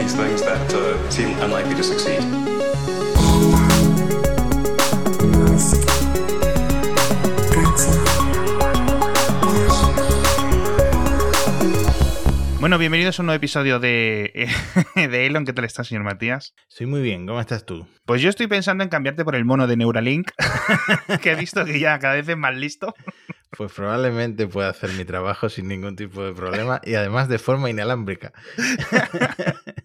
these things that uh, seem unlikely to succeed. Bueno, bienvenidos a un nuevo episodio de, de Elon. ¿Qué tal estás, señor Matías? Estoy muy bien, ¿cómo estás tú? Pues yo estoy pensando en cambiarte por el mono de Neuralink, que he visto que ya cada vez es más listo. Pues probablemente pueda hacer mi trabajo sin ningún tipo de problema y además de forma inalámbrica.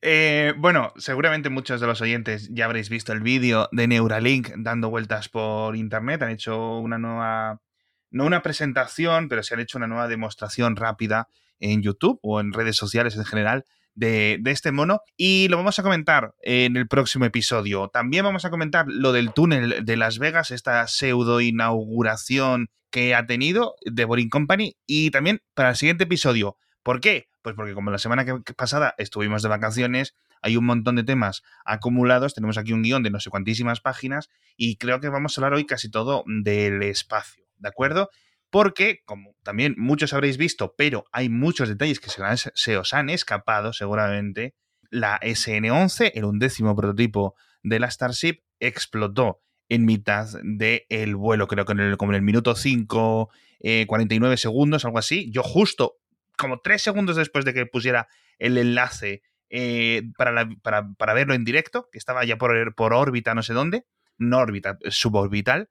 Eh, bueno, seguramente muchos de los oyentes ya habréis visto el vídeo de Neuralink dando vueltas por internet. Han hecho una nueva, no una presentación, pero se han hecho una nueva demostración rápida en YouTube o en redes sociales en general de, este mono y lo vamos a comentar en el próximo episodio. También vamos a comentar lo del túnel de Las Vegas, esta pseudo inauguración que ha tenido de Boring Company y también para el siguiente episodio. ¿Por qué? Pues porque como la semana que pasada estuvimos de vacaciones, hay un montón de temas acumulados, tenemos aquí un guion de no sé cuantísimas páginas y creo que vamos a hablar hoy casi todo del espacio, ¿de acuerdo? Porque, como también muchos habréis visto, pero hay muchos detalles que se, se os han escapado seguramente, la SN-11, el undécimo prototipo de la Starship, explotó en mitad del vuelo, creo que en el, como en el minuto 5, eh, 49 segundos, algo así. Yo justo, como tres segundos después de que pusiera el enlace eh, para, para, para, verlo en directo, que estaba ya por, por órbita no sé dónde, no órbita, suborbital,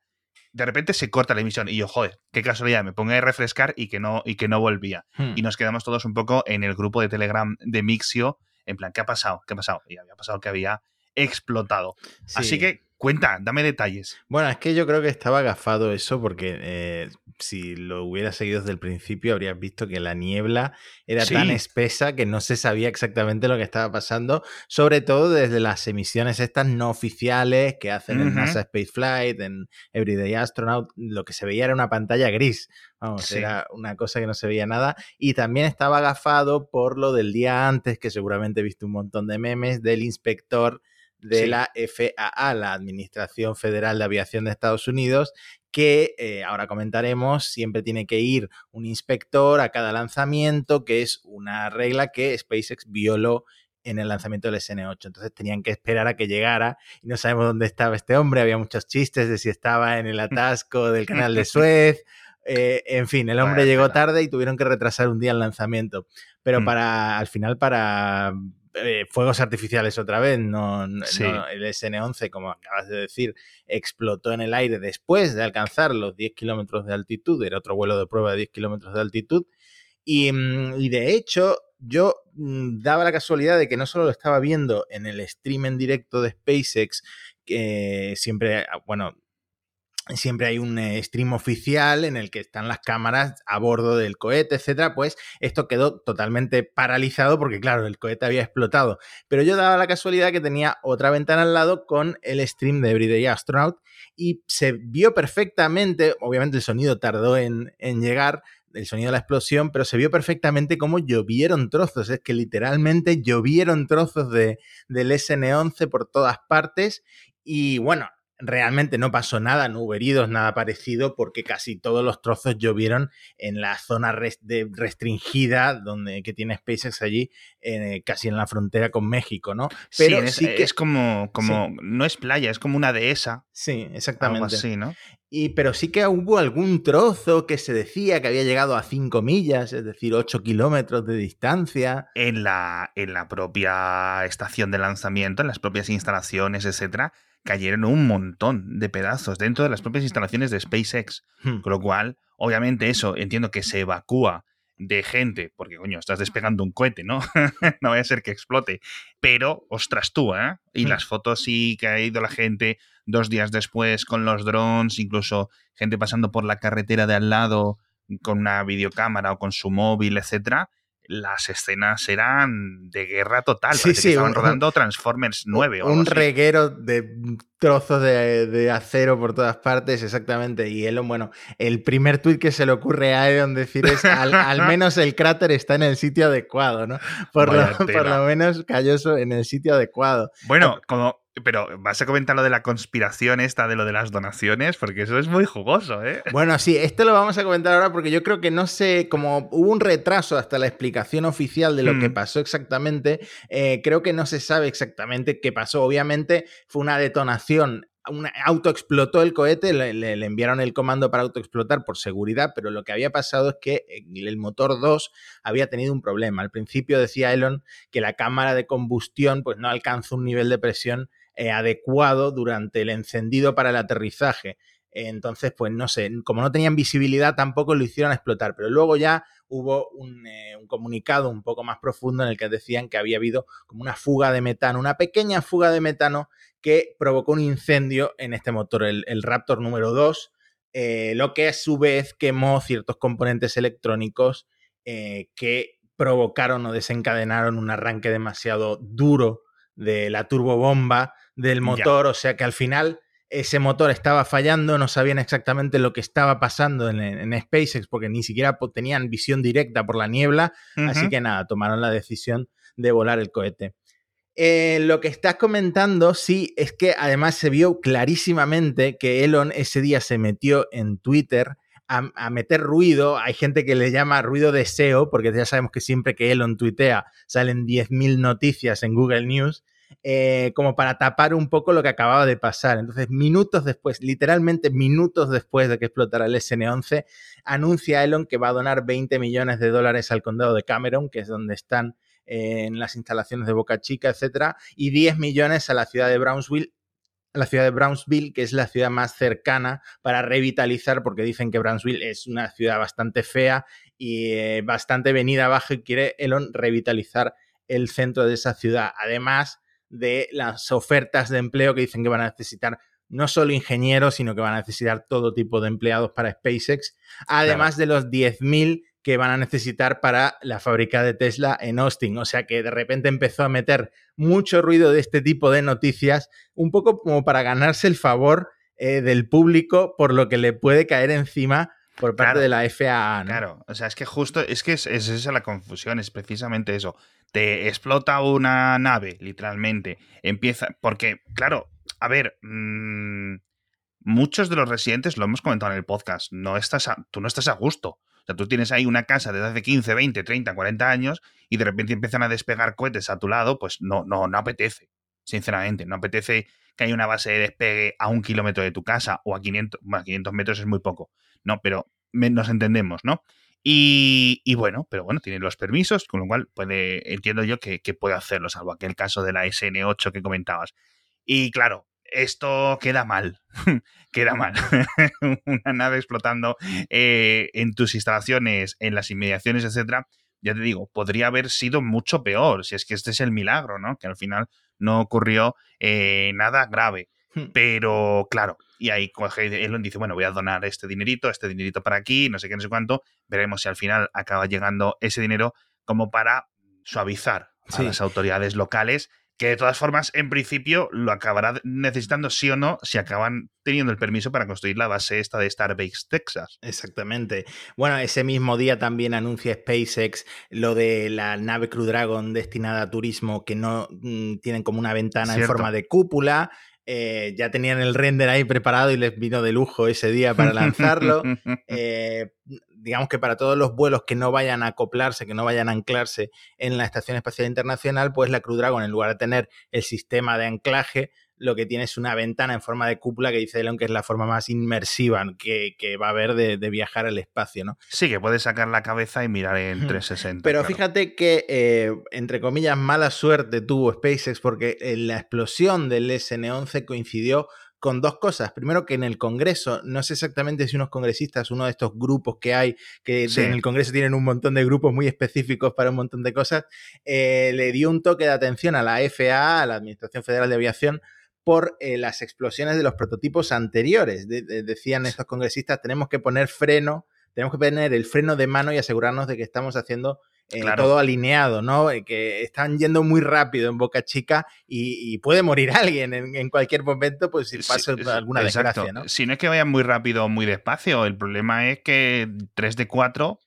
de repente se corta la emisión y yo, joder, qué casualidad, me pongo a refrescar y que no, y que no volvía. Hmm. Y nos quedamos todos un poco en el grupo de Telegram de Mixio, en plan, ¿qué ha pasado? ¿Qué ha pasado? Y había pasado que había explotado. Sí. Así que Cuenta, dame detalles. Bueno, es que yo creo que estaba agafado eso porque eh, si lo hubiera seguido desde el principio habrías visto que la niebla era sí. tan espesa que no se sabía exactamente lo que estaba pasando, sobre todo desde las emisiones estas no oficiales que hacen uh -huh. en NASA Space Flight, en Everyday Astronaut, lo que se veía era una pantalla gris. Vamos, sí. era una cosa que no se veía nada. Y también estaba agafado por lo del día antes, que seguramente viste un montón de memes, del inspector de sí. la FAA, la Administración Federal de Aviación de Estados Unidos, que eh, ahora comentaremos, siempre tiene que ir un inspector a cada lanzamiento, que es una regla que SpaceX violó en el lanzamiento del SN8. Entonces tenían que esperar a que llegara y no sabemos dónde estaba este hombre. Había muchos chistes de si estaba en el atasco del canal de Suez. Eh, en fin, el hombre bueno, llegó tarde y tuvieron que retrasar un día el lanzamiento. Pero mm. para, al final, para eh, fuegos artificiales otra vez, no, sí. no, el SN11, como acabas de decir, explotó en el aire después de alcanzar los 10 kilómetros de altitud, era otro vuelo de prueba de 10 kilómetros de altitud, y, mm, y, de hecho yo mm, daba la casualidad de que no solo lo estaba viendo en el stream en directo de SpaceX, que siempre, bueno, siempre hay un eh, stream oficial en el que están las cámaras a bordo del cohete, etcétera, pues esto quedó totalmente paralizado porque claro, el cohete había explotado. Pero yo daba la casualidad que tenía otra ventana al lado con el stream de Everyday Astronaut y se vio perfectamente, obviamente el sonido tardó en, en llegar, el sonido de la explosión, pero se vio perfectamente cómo llovieron trozos, es que literalmente llovieron trozos de, del SN11 por todas partes y bueno, realmente no pasó nada, no hubo heridos, nada parecido, porque casi todos los trozos llovieron en la zona restringida donde, que tiene SpaceX allí, eh, casi en la frontera con México, ¿no? Pero sí, es, sí que, es como, como sí. no es playa, es como una dehesa. Sí, exactamente. Algo así, ¿no? Y, pero sí que hubo algún trozo que se decía que había llegado a 5 millas, es decir, 8 kilómetros de distancia. En la, en la propia estación de lanzamiento, en las propias instalaciones, etcétera, cayeron un montón de pedazos dentro de las propias instalaciones de SpaceX. Hmm. Con lo cual, obviamente, eso entiendo que se evacúa de gente, porque coño, estás despegando un cohete, ¿no? no vaya a ser que explote. Pero, ostras tú, ¿eh? Y hmm. las fotos sí que ha ido la gente dos días después con los drones, incluso gente pasando por la carretera de al lado con una videocámara o con su móvil, etcétera las escenas eran de guerra total. Sí, sí, que estaban un, rodando Transformers 9. Un reguero de trozos de, de, acero por todas partes, exactamente. Y Elon, bueno, el primer tuit que se le ocurre a Elon decir es al, al, menos el cráter está en el sitio adecuado, ¿no? Por, lo, por lo, menos cayó en el sitio adecuado. Bueno, como pero vas a comentar lo de la conspiración esta de lo de las donaciones, porque eso es muy jugoso, ¿eh? Bueno, sí, esto lo vamos a comentar ahora porque yo creo que no sé, como hubo un retraso hasta la explicación oficial de lo que mm. pasó exactamente, eh, creo que no se sabe exactamente qué pasó. Obviamente fue una detonación un auto explotó el cohete, le, enviaron el comando para autoexplotar por seguridad, pero lo que había pasado es que el motor 2 había tenido un problema. Al principio decía Elon que la cámara de combustión pues, no alcanzó un nivel de presión eh, adecuado durante el encendido para el aterrizaje. Entonces, pues no sé, como no tenían visibilidad, tampoco lo hicieron explotar. Pero luego ya hubo un, eh, un, comunicado un poco más profundo en el que decían que había habido como una fuga de metano, una pequeña fuga de metano que provocó un incendio en este motor, el, Raptor número 2, eh, lo que a su vez quemó ciertos componentes electrónicos que provocaron o desencadenaron un arranque demasiado duro de la turbobomba del motor, o sea que al final ese motor estaba fallando, no sabían exactamente lo que estaba pasando en, SpaceX porque ni siquiera tenían visión directa por la niebla, así que nada, tomaron la decisión de volar el cohete. Eh, lo que estás comentando, sí, es que además se vio clarísimamente que Elon ese día se metió en Twitter a, meter ruido. Hay gente que le llama ruido de SEO, porque ya sabemos que siempre que Elon tuitea salen 10.000 noticias en Google News, eh, como para tapar un poco lo que acababa de pasar. Entonces, minutos después, literalmente minutos después de que explotara el SN11, anuncia Elon que va a donar 20 millones de dólares al condado de Cameron, que es donde están en las instalaciones de Boca Chica, etcétera, y 10 millones a la ciudad de Brownsville la ciudad de Brownsville, que es la ciudad más cercana para revitalizar, porque dicen que Brownsville es una ciudad bastante fea y eh, bastante venida abajo y quiere Elon revitalizar el centro de esa ciudad. Además de las ofertas de empleo que dicen que van a necesitar no solo ingenieros, sino que van a necesitar todo tipo de empleados para SpaceX, además de los 10.000 que van a necesitar para la fábrica de Tesla en Austin. O sea que de repente empezó a meter mucho ruido de este tipo de noticias, un poco como para ganarse el favor eh, del público por lo que le puede caer encima por parte de la FAA. Claro, o sea, es que justo, es que es, esa la confusión, es precisamente eso. Te explota una nave, literalmente. Empieza, porque, claro, a ver, mm, muchos de los residentes, lo hemos comentado en el podcast, no estás tú no estás a gusto sea, tú tienes ahí una casa desde hace 15, 20, 30, 40 años y de repente empiezan a despegar cohetes a tu lado, pues no, no, no apetece, sinceramente. No apetece que haya una base de despegue a un kilómetro de tu casa o a 500, bueno, 500 metros es muy poco, ¿no? Pero nos entendemos, ¿no? Y, bueno, pero bueno, tiene los permisos, con lo cual puede, entiendo yo que, que puede hacerlo, salvo aquel caso de la SN8 que comentabas. Y claro, esto queda mal, queda mal. Una nave explotando eh, en tus instalaciones, en las inmediaciones, etcétera, ya te digo, podría haber sido mucho peor, si es que este es el milagro, ¿no? Que al final no ocurrió eh, nada grave. Hmm. Pero claro, y ahí Elon dice, bueno, voy a donar este dinerito, este dinerito para aquí, no sé qué, no sé cuánto. Veremos si al final acaba llegando ese dinero como para suavizar a las autoridades locales que de todas formas, en principio, lo acabará necesitando sí o no si acaban teniendo el permiso para construir la base esta de Starbase Texas. Exactamente. Bueno, ese mismo día también anuncia SpaceX lo de la nave Crew Dragon destinada a turismo que no mm, tienen como una ventana en forma de cúpula. Eh, ya tenían el render ahí preparado y les vino de lujo ese día para lanzarlo. Eh, digamos que para todos los vuelos que no vayan a acoplarse, que no vayan a anclarse en la Estación Espacial Internacional, pues la Crew Dragon, en lugar de tener el sistema de anclaje, lo que tiene es una ventana en forma de cúpula que dice Elon que es la forma más inmersiva que, va a haber de, viajar al espacio, ¿no? Sí, que puedes sacar la cabeza y mirar en 360. Pero fíjate que, eh, entre comillas, mala suerte tuvo SpaceX porque eh, la explosión del SN11 coincidió con dos cosas. Primero, que en el Congreso, no sé exactamente si unos congresistas, uno de estos grupos que hay, que en el Congreso tienen un montón de grupos muy específicos para un montón de cosas, eh, le dio un toque de atención a la FAA, a la Administración Federal de Aviación, por eh, las explosiones de los prototipos anteriores. decían estos congresistas, tenemos que poner freno, tenemos que poner el freno de mano y asegurarnos de que estamos haciendo eh, todo alineado, ¿no? Eh, que están yendo muy rápido en Boca Chica y, puede morir alguien en, cualquier momento, pues si pasa alguna desgracia, ¿no? Si no es que vayan muy rápido o muy despacio, el problema es que 3 de 4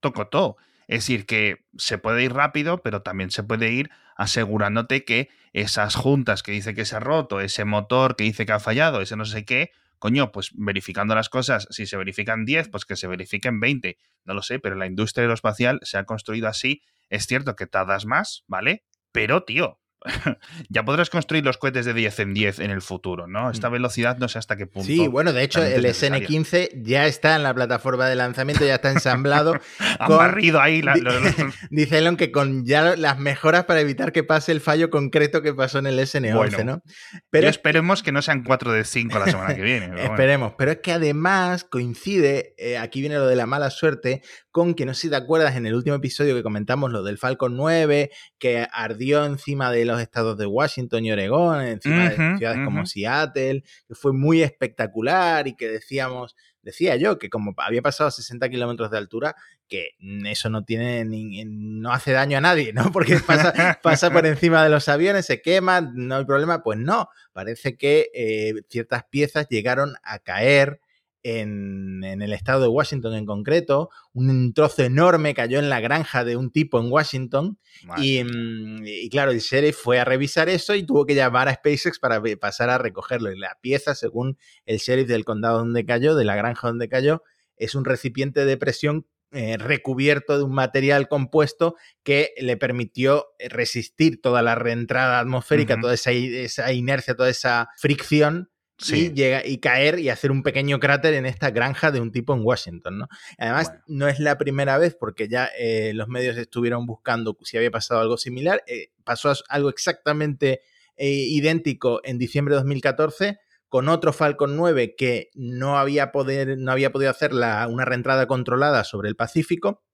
tocó todo. Es decir, que se puede ir rápido, pero también se puede ir asegurándote que esas juntas que dice que se ha roto, ese motor que dice que ha fallado, ese no sé qué, coño, pues verificando las cosas, si se verifican 10, pues que se verifiquen 20. No lo sé, pero la industria aeroespacial se ha construido así. Es cierto que tardas más, ¿vale? Pero, tío, ya podrás construir los cohetes de 10 en 10 en el futuro, ¿no? Esta mm. velocidad no sé hasta qué punto. Sí, bueno, de hecho, el SN15 ya está en la plataforma de lanzamiento, ya está ensamblado. Han barrido ahí. Dice Elon que con ya las mejoras para evitar que pase el fallo concreto que pasó en el SN11, ¿no? Pero esperemos que no sean 4 de 5 la semana que viene. esperemos, pero es que además coincide, eh, aquí viene lo de la mala suerte, con que no sé si te acuerdas en el último episodio que comentamos lo del Falcon 9, que ardió encima de los estados de Washington y Oregón, encima de ciudades como Seattle, que fue muy espectacular y que decíamos, decía yo, que como había pasado a 60 kilómetros de altura, que eso no tiene no hace daño a nadie, ¿no? Porque pasa, pasa por encima de los aviones, se quema, no hay problema. Pues no, parece que eh, ciertas piezas llegaron a caer en, el estado de Washington en concreto. Un trozo enorme cayó en la granja de un tipo en Washington. Mm, y, claro, el sheriff fue a revisar eso y tuvo que llamar a SpaceX para pasar a recogerlo. Y la pieza, según el sheriff del condado donde cayó, de la granja donde cayó, es un recipiente de presión eh, recubierto de un material compuesto que le permitió resistir toda la reentrada atmosférica, toda esa, esa, inercia, toda esa fricción y, llega, y caer y hacer un pequeño cráter en esta granja de un tipo en Washington, ¿no? Además, no es la primera vez porque ya eh, los medios estuvieron buscando si había pasado algo similar. Eh, pasó algo exactamente eh, idéntico en diciembre de 2014 con otro Falcon 9 que no había, poder, no había podido hacer la, una reentrada controlada sobre el Pacífico.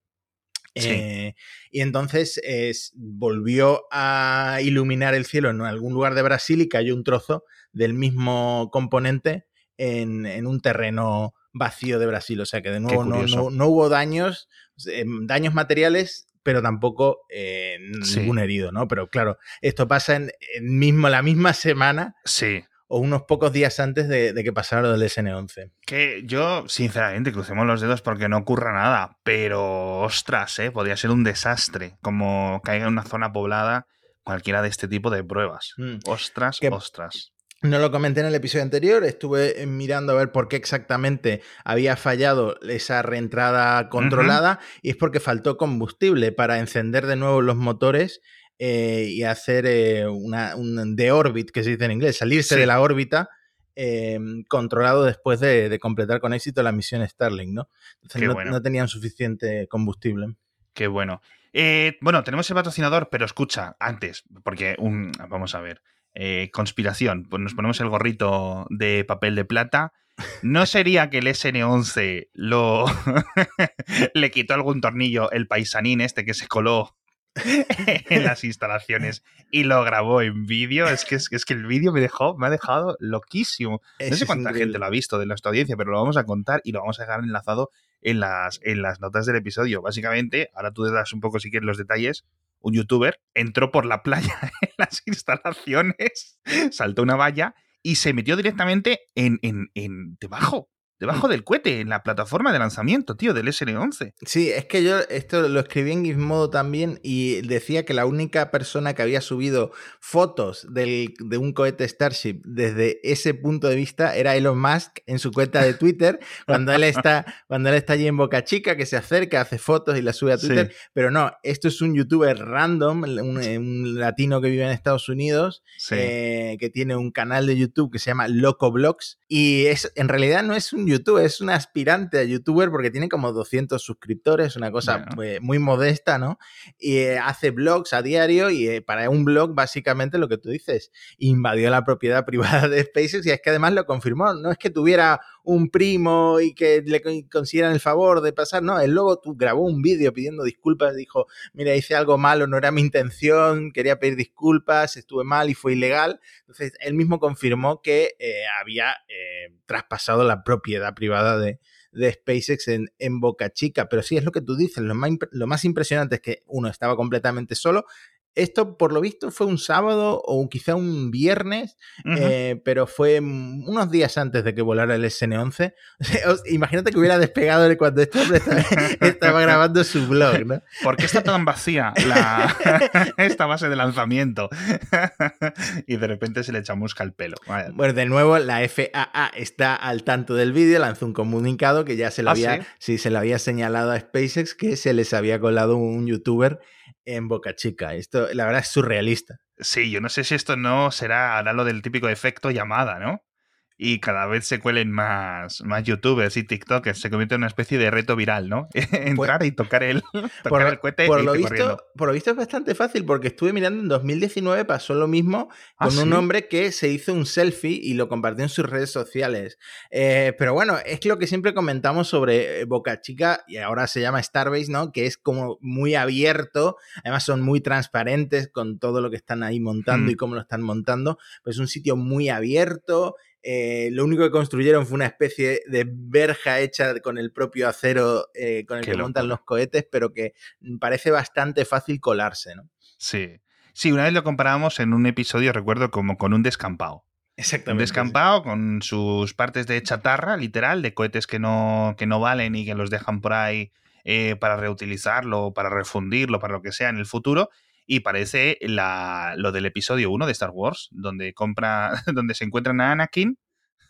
y entonces volvió a iluminar el cielo en algún lugar de Brasil y cayó un trozo del mismo componente en, un terreno vacío de Brasil. O sea que de nuevo no, hubo daños, em, daños materiales, pero tampoco eh, ningún herido, ¿no? Pero claro, esto pasa en, mismo, la misma semana. Sí. O unos pocos días antes de, que pasara lo del SN11. Que yo, sinceramente, crucemos los dedos porque no ocurra nada. Pero, ostras, ¿eh? Podría ser un desastre. Como caiga en una zona poblada cualquiera de este tipo de pruebas. Mm. Ostras, ostras. No lo comenté en el episodio anterior, estuve eh, mirando a ver por qué exactamente había fallado esa reentrada controlada y es porque faltó combustible para encender de nuevo los motores eh, y hacer eh, una, un de orbit, que se dice en inglés, salirse de la órbita em, controlado después de, completar con éxito la misión Starlink, ¿no? Entonces no, no, tenían suficiente combustible. Qué bueno. bueno, tenemos el patrocinador, pero escucha, antes, porque un, vamos a ver. Eh, conspiración, pues nos ponemos el gorrito de papel de plata. ¿No sería que el SN11 lo le quitó algún tornillo el paisanín este que se coló en las instalaciones y lo grabó en vídeo? Es que, es, que el vídeo me dejó, me ha dejado loquísimo. No sé cuánta gente lo ha visto de nuestra audiencia, pero lo vamos a contar y lo vamos a dejar enlazado en las, en las notas del episodio. Básicamente, ahora tú das un poco si quieres los detalles, un youtuber, entró por la playa en las instalaciones, saltó una valla y se metió directamente en, en, en debajo debajo del cohete, en la plataforma de lanzamiento, tío, del SN11. Sí, es que yo esto lo escribí en Gizmodo también y decía que la única persona que había subido fotos de un cohete Starship desde ese punto de vista era Elon Musk en su cuenta de Twitter, cuando él está, cuando él está allí en Boca Chica, que se acerca, hace fotos y las sube a Twitter. Pero no, esto es un youtuber random, un, latino que vive en Estados Unidos, eh, que tiene un canal de YouTube que se llama Loco Blogs y es, en realidad no es un YouTube, es un aspirante a youtuber porque tiene como 200 suscriptores, una cosa muy, modesta, ¿no? Y eh, hace blogs a diario y eh, para un blog básicamente lo que tú dices, invadió la propiedad privada de SpaceX y es que además lo confirmó, no es que tuviera un primo y que le consideran el favor de pasar, no, él luego grabó un vídeo pidiendo disculpas, dijo, mira, hice algo malo, no era mi intención, quería pedir disculpas, estuve mal y fue ilegal. Entonces, él mismo confirmó que eh, había traspasado la propiedad privada de, SpaceX en, Boca Chica. Pero sí, es lo que tú dices, lo más, lo más impresionante es que uno estaba completamente solo, esto por lo visto fue un sábado o quizá un viernes, eh, pero fue unos días antes de que volara el SN11. Imagínate que hubiera despegado cuando este hombre estaba, grabando su blog, ¿no? ¿Por qué está tan vacía esta base de lanzamiento? y de repente se le chamusca el pelo. Bueno, de nuevo, la FAA está al tanto del vídeo, lanzó un comunicado que ya se lo, ¿Ah, había, ¿sí? se lo había señalado a SpaceX que se les había colado un youtuber en Boca Chica. Esto, la verdad, es surrealista. Sí, yo no sé si esto no será, ahora lo del típico efecto llamada, ¿no? Y cada vez se cuelen más, más youtubers y tiktokers. Se convierte en una especie de reto viral, ¿no? Entrar y tocar el, tocar por, el cohete por lo visto, Por lo visto es bastante fácil porque estuve mirando en 2019 pasó lo mismo ¿Ah, con un hombre que se hizo un selfie y lo compartió en sus redes sociales. Eh, pero bueno, es lo que siempre comentamos sobre eh, Boca Chica y ahora se llama Starbase, ¿no? Que es como muy abierto, además son muy transparentes con todo lo que están ahí montando y mm. cómo lo están montando. Pues es un sitio muy abierto eh, lo único que construyeron fue una especie de verja hecha con el propio acero eh, con el que montan los cohetes, pero que parece bastante fácil colarse, ¿no? Sí. Sí, una vez lo comparábamos en un episodio, recuerdo, como con un descampado. Exactamente. Un descampado con sus partes de chatarra, literal, de cohetes que no, que no valen y que los dejan por ahí eh, para reutilizarlo, para refundirlo, para lo que sea en el futuro. Y parece la, lo del episodio 1 de Star Wars, donde compra, donde se encuentran a Anakin.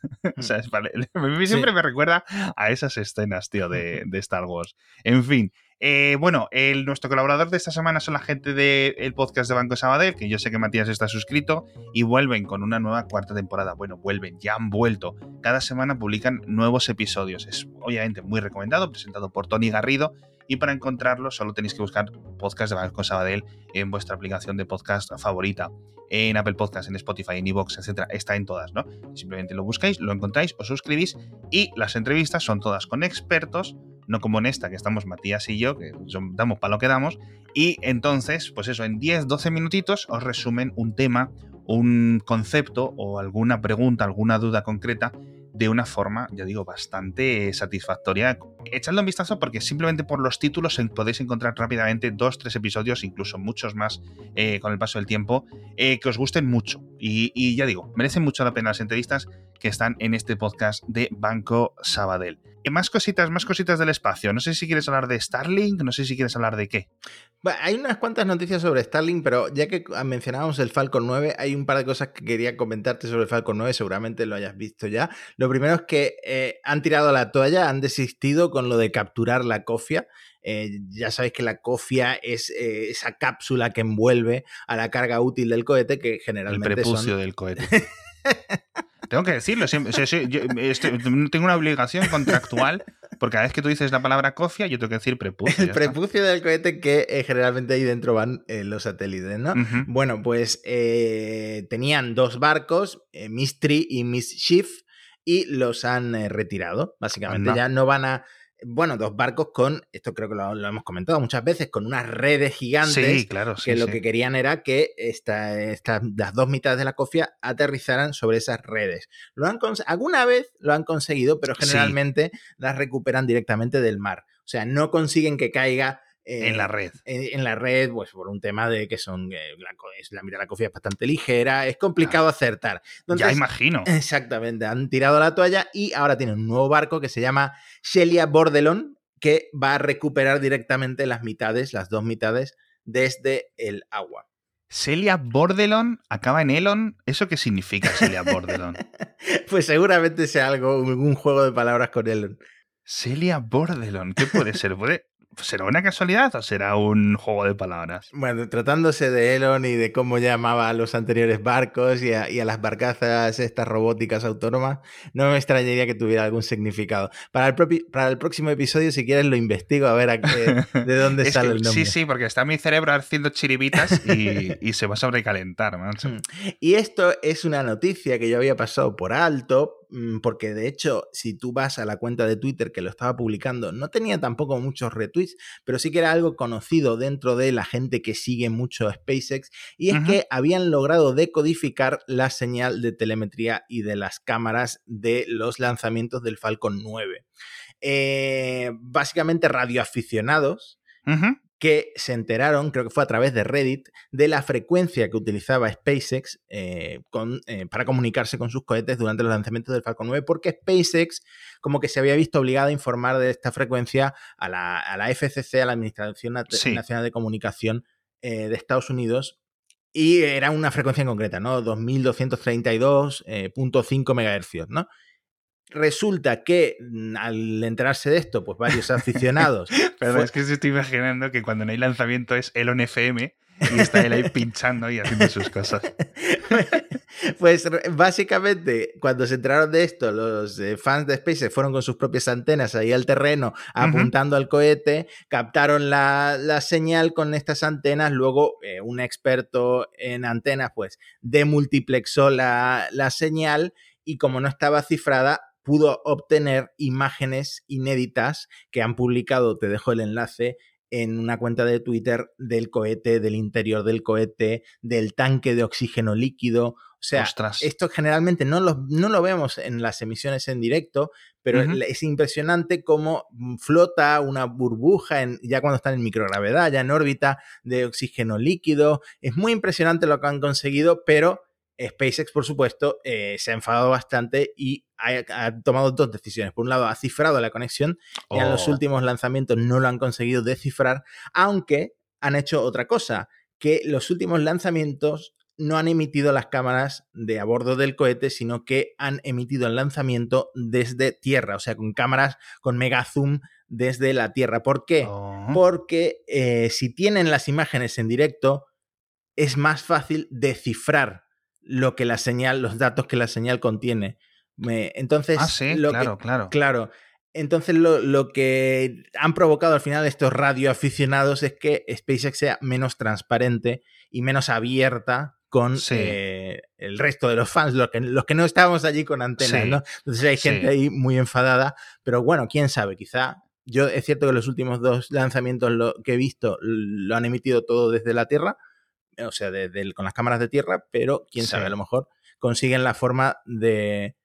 o sea, es, vale, siempre me recuerda a esas escenas, tío, de, de Star Wars. En fin, eh, bueno, el, nuestro colaborador de esta semana son la gente del podcast de Banco Sabadell, que yo sé que Matías está suscrito, y vuelven con una nueva cuarta temporada. Bueno, vuelven, ya han vuelto. Cada semana publican nuevos episodios. Es obviamente muy recomendado, presentado por Tony Garrido, y para encontrarlo solo tenéis que buscar podcast de Banco Sabadell en vuestra aplicación de podcast favorita. En Apple Podcast, en Spotify, en Evox, etcétera, está en todas, ¿no? Simplemente lo buscáis, lo encontráis, os suscribís y las entrevistas son todas con expertos no como en esta, que estamos Matías y yo, que damos para lo que damos, y entonces, pues eso, en 10, 12 minutitos os resumen un tema, un concepto o alguna pregunta, alguna duda concreta de una forma, ya digo, bastante satisfactoria. Echadle un vistazo porque simplemente por los títulos podéis encontrar rápidamente dos, tres episodios, incluso muchos más eh, con el paso del tiempo, eh, que os gusten mucho. Y, ya digo, merecen mucho la pena las entrevistas que están en este podcast de Banco Sabadell. Y más cositas, más cositas del espacio. No sé si quieres hablar de Starlink, no sé si quieres hablar de qué. hay unas cuantas noticias sobre Starlink, pero ya que mencionábamos el Falcon 9, hay un par de cosas que quería comentarte sobre el Falcon 9, seguramente lo hayas visto ya. Lo primero es que eh, han tirado la toalla, han desistido con lo de capturar la cofia. Eh, ya sabéis que la cofia es eh, esa cápsula que envuelve a la carga útil del cohete, que generalmente. El prepucio del cohete. Tengo que decirlo, siempre, tengo una obligación contractual porque cada vez que tú dices la palabra cofia, yo tengo que decir prepucio. El prepucio del cohete que generalmente ahí dentro van los satélites, ¿no? Bueno, pues tenían dos barcos, Mystery y Miss Shift, y los han eh, retirado. Básicamente ya no van a... Bueno, dos barcos con, esto creo que lo, hemos comentado muchas veces, con unas redes gigantes sí, claro, que lo que querían era que esta, las dos mitades de la cofia aterrizaran sobre esas redes. Lo han alguna vez lo han conseguido, pero generalmente las recuperan directamente del mar. O sea, no consiguen que caiga en la eh, red. En, la red, pues por un tema de que son. Eh, la, la, mira, la cofia es bastante ligera, es complicado acertar. ya imagino. Exactamente, han tirado la toalla y ahora tienen un nuevo barco que se llama Shelia Bordelon, que va a recuperar directamente las mitades, las dos mitades, desde el agua. Celia Bordelon acaba en Elon. ¿Eso qué significa Celia Bordelon? pues seguramente sea algo, un juego de palabras con Elon. Celia Bordelon, ¿qué puede ser? ¿Puede, ¿Será una casualidad o será un juego de palabras? Bueno, tratándose de Elon y de cómo llamaba a los anteriores barcos y a, las barcazas estas robóticas autónomas, no me extrañaría que tuviera algún significado. Para el, para el próximo episodio, si quieres, lo investigo a ver de dónde sale el nombre. Sí, sí, porque está mi cerebro haciendo chiribitas y, se va a sobrecalentar. Mm. Y esto es una noticia que yo había pasado por alto, porque de hecho, si tú vas a la cuenta de Twitter que lo estaba publicando, no tenía tampoco muchos retweets, pero sí que era algo conocido dentro de la gente que sigue mucho SpaceX, y es que habían logrado decodificar la señal de telemetría y de las cámaras de los lanzamientos del Falcon 9. Eh, básicamente radioaficionados que se enteraron, creo que fue a través de Reddit, de la frecuencia que utilizaba SpaceX eh, eh, para comunicarse con sus cohetes durante los lanzamientos del Falcon 9, porque SpaceX como que se había visto obligada a informar de esta frecuencia a la, FCC, a la Administración Nacional de Comunicación de Estados Unidos, y era una frecuencia en concreta, ¿no? 2232.5 MHz, ¿no? Resulta que mm, al enterarse de eto, pues varios aficionados. Pero es que se estoy imaginando que cuando no hay lanzamiento es Elon FM y está él ahí pinchando y haciendo sus cosas. pues básicamente, cuando se enteraron de esto, los eh, fans de SpaceX fueron con sus propias antenas ahí al terreno, apuntando al cohete, captaron la, señal con estas antenas, luego eh, un experto en antenas, pues, demultiplexó la, la señal y como no estaba cifrada, pudo obtener imágenes inéditas que han publicado, te dejo el enlace, en una cuenta de Twitter del cohete, del interior del cohete, del tanque de oxígeno líquido. O sea, esto generalmente no lo, no lo vemos en las emisiones en directo, pero es impresionante cómo mm, flota una burbuja en, ya cuando están en microgravedad, ya en órbita de oxígeno líquido. Es muy impresionante lo que han conseguido, pero SpaceX, por supuesto, eh, se ha enfadado bastante y ha, tomado dos decisiones. Por un lado, ha cifrado la conexión y en los oh. últimos lanzamientos no lo han conseguido descifrar, aunque han hecho otra cosa, que los últimos lanzamientos no han emitido las cámaras de a bordo del cohete, sino que han emitido el lanzamiento desde tierra, o sea, con cámaras con mega zoom desde la tierra. ¿Por qué? Oh. Porque eh, si tienen las imágenes en directo, es más fácil descifrar lo que la señal, los datos que la señal contiene. entonces, ah, sí, claro, claro. Claro. Entonces, lo, que han provocado al final estos radioaficionados es que SpaceX sea menos transparente y menos abierta con eh, el resto de los fans, los que, los que no estábamos allí con antenas, ¿no? Entonces hay gente ahí muy enfadada, pero bueno, quién sabe, quizá. Yo es cierto que los últimos dos lanzamientos que he visto lo han emitido todo desde la Tierra, o sea, con las cámaras de tierra, pero quién sabe, a lo mejor consiguen la forma de,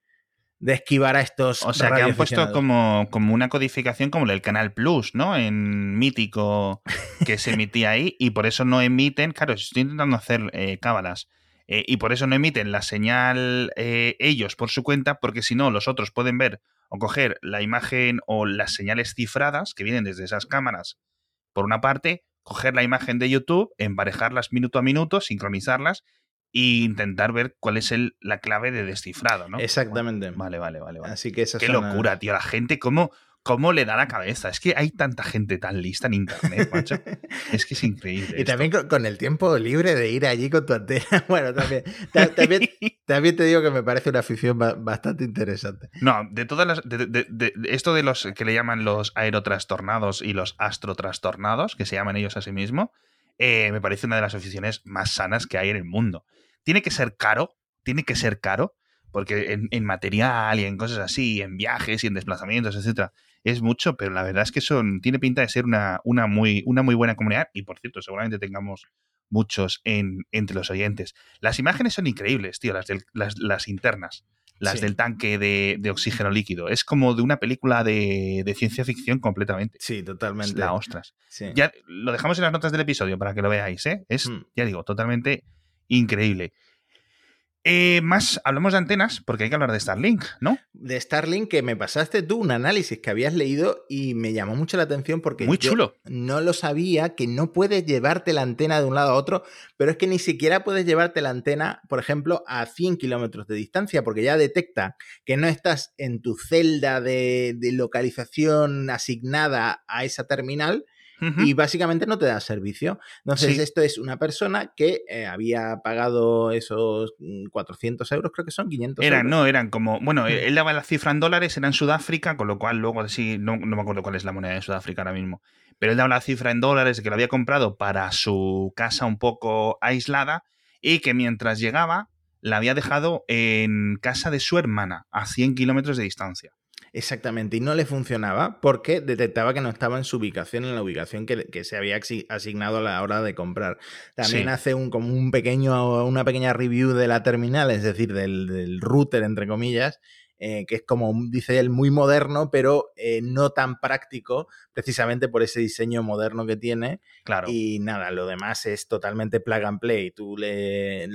de esquivar a estos. O sea, que han puesto como, como una codificación como el Canal Plus, ¿no? En mítico que se emitía ahí y por eso no emiten. Claro, estoy intentando hacer eh, cábalas. Eh, y por eso no emiten la señal eh, ellos por su cuenta, porque si no, los otros pueden ver o coger la imagen o las señales cifradas que vienen desde esas cámaras, por una parte, coger la imagen de YouTube, emparejarlas minuto a minuto, sincronizarlas e intentar ver cuál es el, la clave de descifrado, ¿no? Exactamente. vale, vale, vale, vale. Así que Qué locura, tío. La gente, ¿cómo, cómo le da la cabeza. Es que hay tanta gente tan lista en internet, macho. es que es increíble. Y también con, el tiempo libre de ir allí con tu antena. Bueno, también, también, te digo que me parece una afición bastante interesante. No, de todas las. De, esto de los que le llaman los aerotrastornados y los astrotrastornados, que se llaman ellos a sí mismos, eh, me parece una de las aficiones más sanas que hay en el mundo. Tiene que ser caro, tiene que ser caro, porque en, en, material y en cosas así, en viajes y en desplazamientos, etcétera, es mucho, pero la verdad es que son, tiene pinta de ser una, una, muy, una muy buena comunidad y por cierto, seguramente tengamos muchos en, entre los oyentes. Las imágenes son increíbles, tío, las, las, internas, las del tanque de, oxígeno líquido. Es como de una película de, ciencia ficción completamente. Sí, totalmente. la ostras. Ya lo dejamos en las notas del episodio para que lo veáis, ¿eh? Es, hmm. ya digo, totalmente increíble. Eh, más, hablamos de antenas, porque hay que hablar de Starlink, ¿no? De Starlink, que me pasaste tú un análisis que habías leído y me llamó mucho la atención porque Muy chulo. no lo sabía, que no puedes llevarte la antena de un lado a otro, pero es que ni siquiera puedes llevarte la antena, por ejemplo, a 100 kilómetros de distancia, porque ya detecta que no estás en tu celda de localización asignada a esa terminal, y básicamente no te da servicio. Entonces, esto es una persona que eh, había pagado esos 400 mm, euros, creo que son 500 eran, No, eran como, bueno, él daba la cifra en dólares, era en Sudáfrica, con lo cual luego sí, no, no me acuerdo cuál es la moneda de Sudáfrica ahora mismo, pero él daba la cifra en dólares que lo había comprado para su casa un poco aislada y que mientras llegaba la había dejado en casa de su hermana, a 100 kilómetros de distancia. Exactamente, y no le funcionaba porque detectaba que no estaba en su ubicación, en la ubicación que, se había asignado a la hora de comprar. También hace un, como un pequeño, una pequeña review de la terminal, es decir, del, router, entre comillas, eh, que es como dice él, muy moderno, pero eh, no tan práctico, precisamente por ese diseño moderno que tiene. Claro. Y nada, lo demás es totalmente plug and play. Tú le,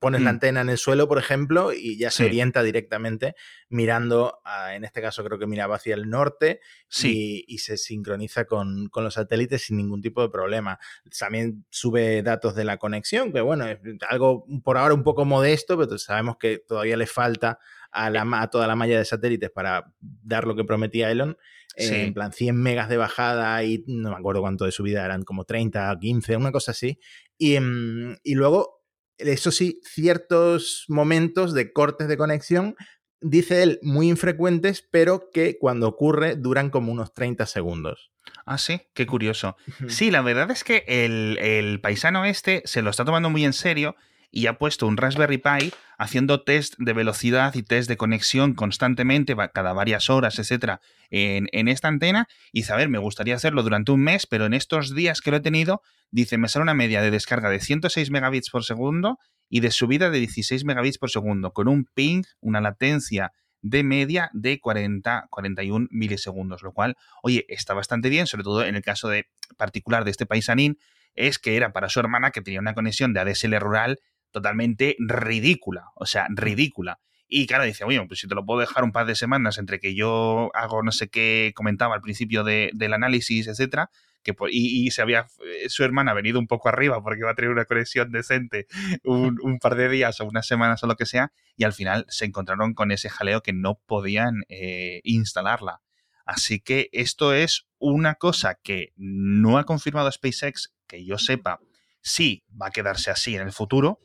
pones la mm. antena en el suelo, por ejemplo, y ya se orienta directamente mirando, en este caso creo que miraba hacia el norte y, se sincroniza con, los satélites sin ningún tipo de problema. También sube datos de la conexión, que bueno, es algo por ahora un poco modesto, pero sabemos que todavía le falta a, la, a toda la malla de satélites para dar lo que prometía Elon. En plan 100 megas de bajada y no me acuerdo cuánto de subida eran, como 30, 15, una cosa así. Y, mm, y luego eso sí, ciertos momentos de cortes de conexión, dice él, muy infrecuentes, pero que cuando ocurre duran como unos 30 segundos. Ah, sí, qué curioso. Sí, la verdad es que el, el paisano este se lo está tomando muy en serio y ha puesto un Raspberry Pi haciendo test de velocidad y test de conexión constantemente, cada varias horas, etcétera, en, en, esta antena. Y dice, a ver, me gustaría hacerlo durante un mes, pero en estos días que lo he tenido, dice, me sale una media de descarga de 106 megabits por segundo y de subida de 16 megabits por segundo, con un ping, una latencia de media de 40, 41 milisegundos, lo cual, oye, está bastante bien, sobre todo en el caso de particular de este paisanín, es que era para su hermana que tenía una conexión de ADSL rural totalmente ridícula, o sea, ridícula. Y claro, dice, oye, pues si te lo puedo dejar un par de semanas entre que yo hago no sé qué comentaba al principio del análisis, etcétera, que y, se había eh, su hermana venido un poco arriba porque iba a tener una conexión decente un, par de días o unas semanas o lo que sea, y al final se encontraron con ese jaleo que no podían eh, instalarla. Así que esto es una cosa que no ha confirmado SpaceX, que yo sepa, sí va a quedarse así en el futuro,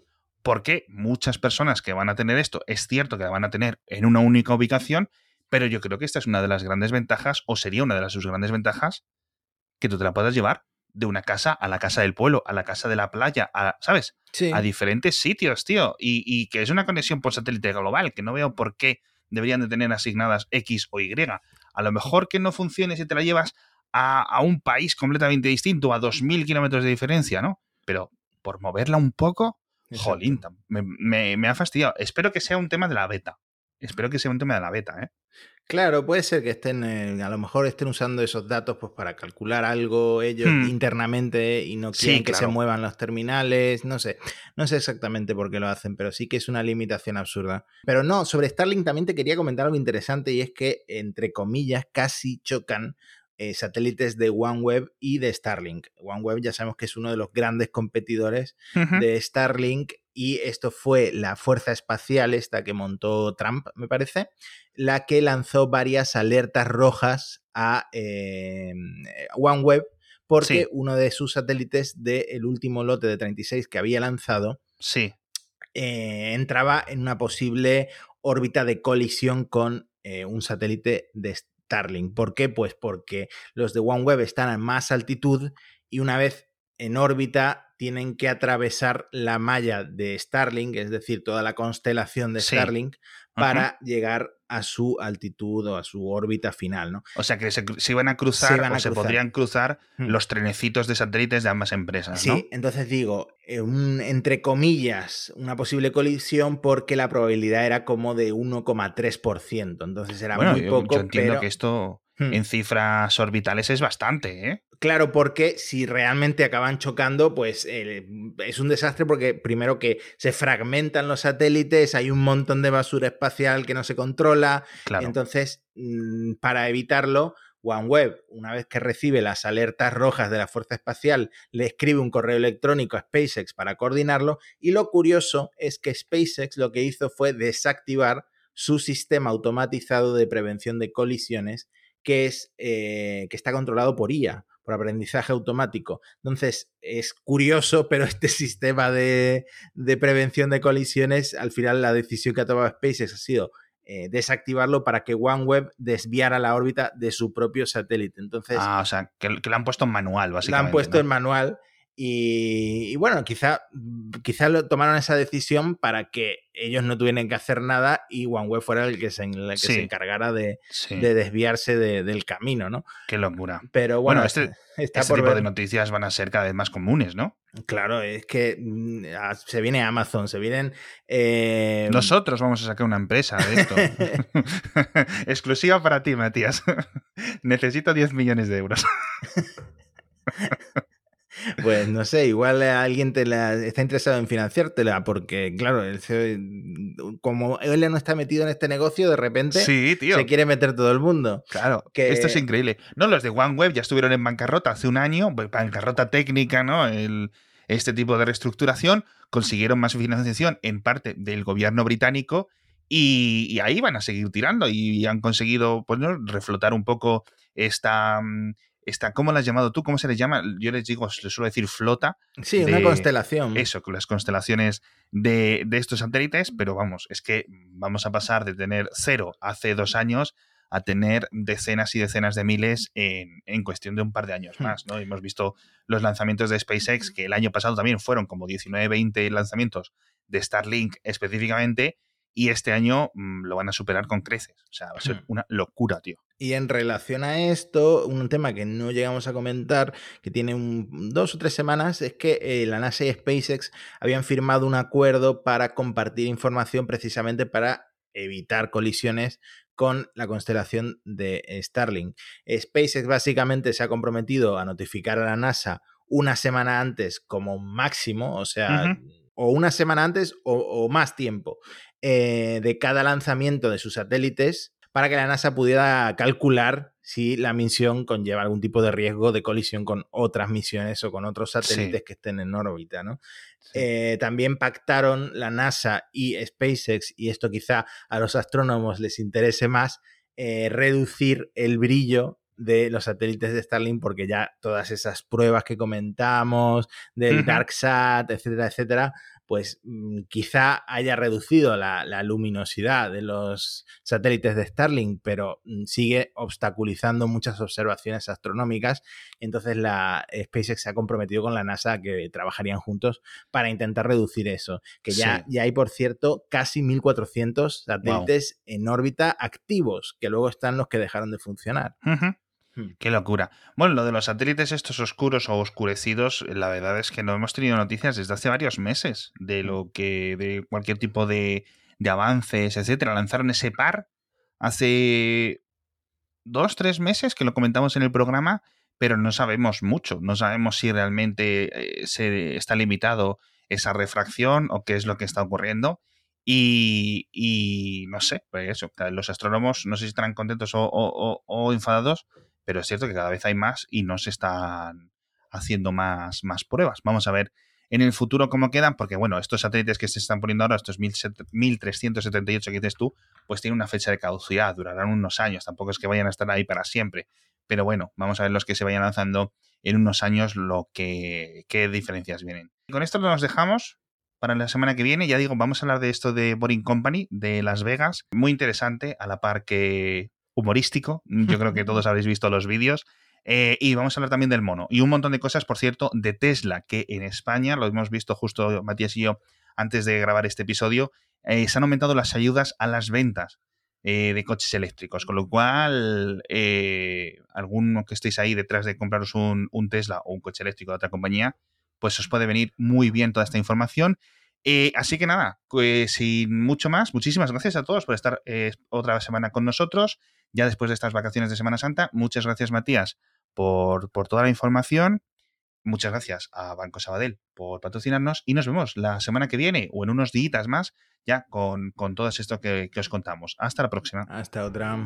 porque muchas personas que van a tener esto, es cierto que la van a tener en una única ubicación, pero yo creo que esta es una de las grandes ventajas, o sería una de las sus grandes ventajas, que tú te la puedas llevar de una casa a la casa del pueblo, a la casa de la playa, a, ¿sabes? A diferentes sitios, tío. Y, que es una conexión por satélite global, que no veo por qué deberían de tener asignadas X o Y. A lo mejor que no funcione si te la llevas a, a un país completamente distinto, a 2.000 kilómetros de diferencia, ¿no? Pero por moverla un poco, Jolín, me, me, ha fastidiado. Espero que sea un tema de la beta. Espero que sea un tema de la beta, ¿eh? Claro, puede ser que estén, eh, a lo mejor estén usando esos datos pues para calcular algo ellos hmm. internamente y no quieren que se muevan los terminales, no sé, no sé exactamente por qué lo hacen, pero sí que es una limitación absurda. Pero no, sobre Starlink también te quería comentar algo interesante y es que, entre comillas, casi chocan eh, satélites de OneWeb y de Starlink. OneWeb ya sabemos que es uno de los grandes competidores de Starlink y esto fue la fuerza espacial esta que montó Trump, me parece, la que lanzó varias alertas rojas a eh, OneWeb porque uno de sus satélites del último lote de 36 que había lanzado sí. Eh, entraba en una posible órbita de colisión con un satélite de Starlink. ¿Por qué? Pues porque los de OneWeb están a más altitud y una vez en órbita tienen que atravesar la malla de Starlink, es decir, toda la constelación de Starlink, para llegar a su altitud o a su órbita final, ¿no? O sea que se, iban a cruzar o se podrían cruzar hmm. los trenecitos de satélites de ambas empresas. Sí, entonces digo, eh, entre comillas, una posible colisión porque la probabilidad era como de 1,3%. Entonces era muy poco. Yo entiendo que esto Hmm. en cifras orbitales es bastante, ¿eh? Claro, porque si realmente acaban chocando, pues eh, es un desastre porque primero que se fragmentan los satélites, hay un montón de basura espacial que no se controla. Entonces, mm, para evitarlo, OneWeb, una vez que recibe las alertas rojas de la Fuerza Espacial, le escribe un correo electrónico a SpaceX para coordinarlo. Y lo curioso es que SpaceX lo que hizo fue desactivar su sistema automatizado de prevención de colisiones que, es, eh, que está controlado por IA, por aprendizaje automático. Entonces, es curioso, pero este sistema de, prevención de colisiones, al final la decisión que ha tomado SpaceX ha sido eh, desactivarlo para que OneWeb desviara la órbita de su propio satélite. Entonces, ah, o sea, que, lo han puesto en manual, básicamente. Lo han puesto en manual Y, bueno, quizá, quizá lo, tomaron esa decisión para que ellos no tuvieran que hacer nada y OneWeb fuera el que se, que se encargara de, desviarse del camino, ¿no? Qué locura. Pero bueno, este, este tipo de noticias van a ser cada vez más comunes, ¿no? Claro, es que mm, se viene Amazon, se vienen... Eh, Nosotros vamos a sacar una empresa de esto. Exclusiva para ti, Matías. Necesito 10 millones de euros. Pues no sé, igual alguien te la, está interesado en financiártela, porque claro, como él no está metido en este negocio, de repente se quiere meter todo el mundo. Claro, que... esto es increíble. No, los de OneWeb ya estuvieron en bancarrota hace un año, pues, bancarrota técnica, ¿no? El, este tipo de reestructuración, consiguieron más financiación en parte del gobierno británico y, ahí van a seguir tirando y han conseguido pues, reflotar un poco esta, esta, ¿cómo la has llamado tú? ¿Cómo se les llama? Yo les digo, les suelo decir flota. Sí, una constelación. Eso, con las constelaciones de, de, estos satélites, pero vamos, es que vamos a pasar de tener cero hace dos años a tener decenas y decenas de miles en, en cuestión de un par de años hmm. más, ¿no? Hemos visto los lanzamientos de SpaceX, que el año pasado también fueron como 19, 20 lanzamientos de Starlink específicamente, y este año mm, lo van a superar con creces. O sea, va a ser hmm. una locura, tío. Y en relación a esto, un tema que no llegamos a comentar, que tiene dos o tres semanas, es que eh, la NASA y SpaceX habían firmado un acuerdo para compartir información precisamente para evitar colisiones con la constelación de Starlink. SpaceX básicamente se ha comprometido a notificar a la NASA una semana antes como máximo, o sea, o una semana antes o, más tiempo eh, de cada lanzamiento de sus satélites para que la NASA pudiera calcular si la misión conlleva algún tipo de riesgo de colisión con otras misiones o con otros satélites que estén en órbita. ¿no? Eh, también pactaron la NASA y SpaceX, y esto quizá a los astrónomos les interese más, eh, reducir el brillo de los satélites de Starlink porque ya todas esas pruebas que comentamos del DarkSat, etcétera, etcétera, pues mm, quizá haya reducido la, luminosidad de los satélites de Starlink, pero mm, sigue obstaculizando muchas observaciones astronómicas. Entonces la SpaceX se ha comprometido con la NASA que trabajarían juntos para intentar reducir eso. Que ya, ya hay, por cierto, casi 1.400 satélites en órbita activos, que luego están los que dejaron de funcionar. Qué locura. Bueno, lo de los satélites estos oscuros o oscurecidos, la verdad es que no hemos tenido noticias desde hace varios meses de hmm. lo que, de cualquier tipo de, de avances, etcétera. Lanzaron ese par hace dos, tres meses que lo comentamos en el programa, pero no sabemos mucho. No sabemos si realmente eh, se está limitado esa refracción o qué es lo que está ocurriendo. Y, y no sé, pues eso, los astrónomos no sé si estarán contentos o, o enfadados, pero es cierto que cada vez hay más y no se están haciendo más, más pruebas. Vamos a ver en el futuro cómo quedan, porque bueno, estos satélites que se están poniendo ahora, estos 1378 que dices tú, pues tienen una fecha de caducidad, durarán unos años, tampoco es que vayan a estar ahí para siempre. Pero bueno, vamos a ver los que se vayan lanzando en unos años, lo que, qué diferencias vienen. Y con esto nos dejamos para la semana que viene. Ya digo, vamos a hablar de esto de Boring Company, de Las Vegas. Muy interesante, a la par que humorístico. Yo creo que todos habréis visto los vídeos. Eh, y vamos a hablar también del mono. Y un montón de cosas, por cierto, de Tesla, que en España, lo hemos visto justo Matías y yo antes de grabar este episodio, eh, se han aumentado las ayudas a las ventas eh, de coches eléctricos. Con lo cual, alguno que estéis ahí detrás de compraros un, un, Tesla o un coche eléctrico de otra compañía, pues os puede venir muy bien toda esta información. Así que nada, pues sin mucho más, muchísimas gracias a todos por estar otra semana con nosotros, ya después de estas vacaciones de Semana Santa. Muchas gracias, Matías, por, por toda la información. Muchas gracias a Banco Sabadell por patrocinarnos y nos vemos la semana que viene o en unos días más ya con, con todo esto que, que, os contamos. Hasta la próxima. Hasta otra.